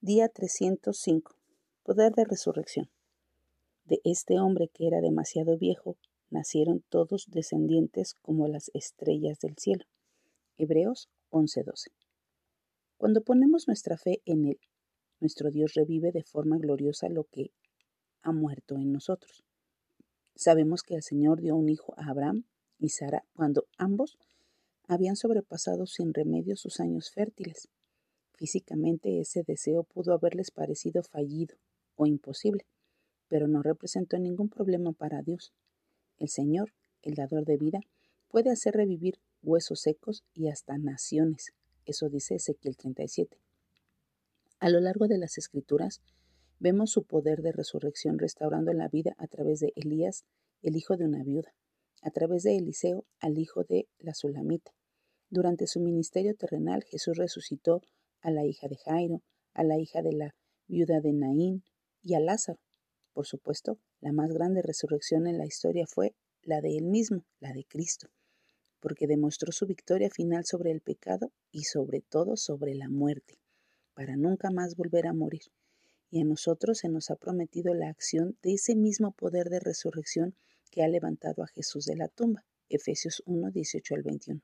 Día 305. Poder de resurrección. De este hombre que era demasiado viejo, nacieron todos descendientes como las estrellas del cielo. Hebreos 11:12. Cuando ponemos nuestra fe en Él, nuestro Dios revive de forma gloriosa lo que ha muerto en nosotros. Sabemos que el Señor dio un hijo a Abraham y Sara cuando ambos habían sobrepasado sin remedio sus años fértiles. Físicamente ese deseo pudo haberles parecido fallido o imposible, pero no representó ningún problema para Dios. El Señor, el dador de vida, puede hacer revivir huesos secos y hasta naciones. Eso dice Ezequiel 37. A lo largo de las escrituras vemos su poder de resurrección restaurando la vida a través de Elías, el hijo de una viuda, a través de Eliseo, al hijo de la Sulamita. Durante su ministerio terrenal, Jesús resucitó a la hija de Jairo, a la hija de la viuda de Naín y a Lázaro. Por supuesto, la más grande resurrección en la historia fue la de él mismo, la de Cristo, porque demostró su victoria final sobre el pecado y sobre todo sobre la muerte, para nunca más volver a morir. Y a nosotros se nos ha prometido la acción de ese mismo poder de resurrección que ha levantado a Jesús de la tumba. Efesios 1, 18 al 21.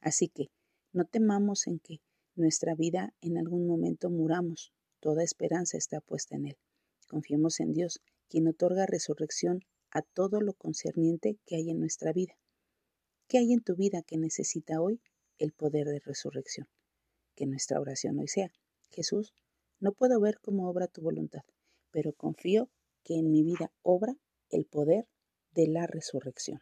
Así que, no temamos en que nuestra vida en algún momento muramos. Toda esperanza está puesta en Él. Confiemos en Dios, quien otorga resurrección a todo lo concerniente que hay en nuestra vida. ¿Qué hay en tu vida que necesita hoy el poder de resurrección? Que nuestra oración hoy sea, Jesús, no puedo ver cómo obra tu voluntad, pero confío que en mi vida obra el poder de la resurrección.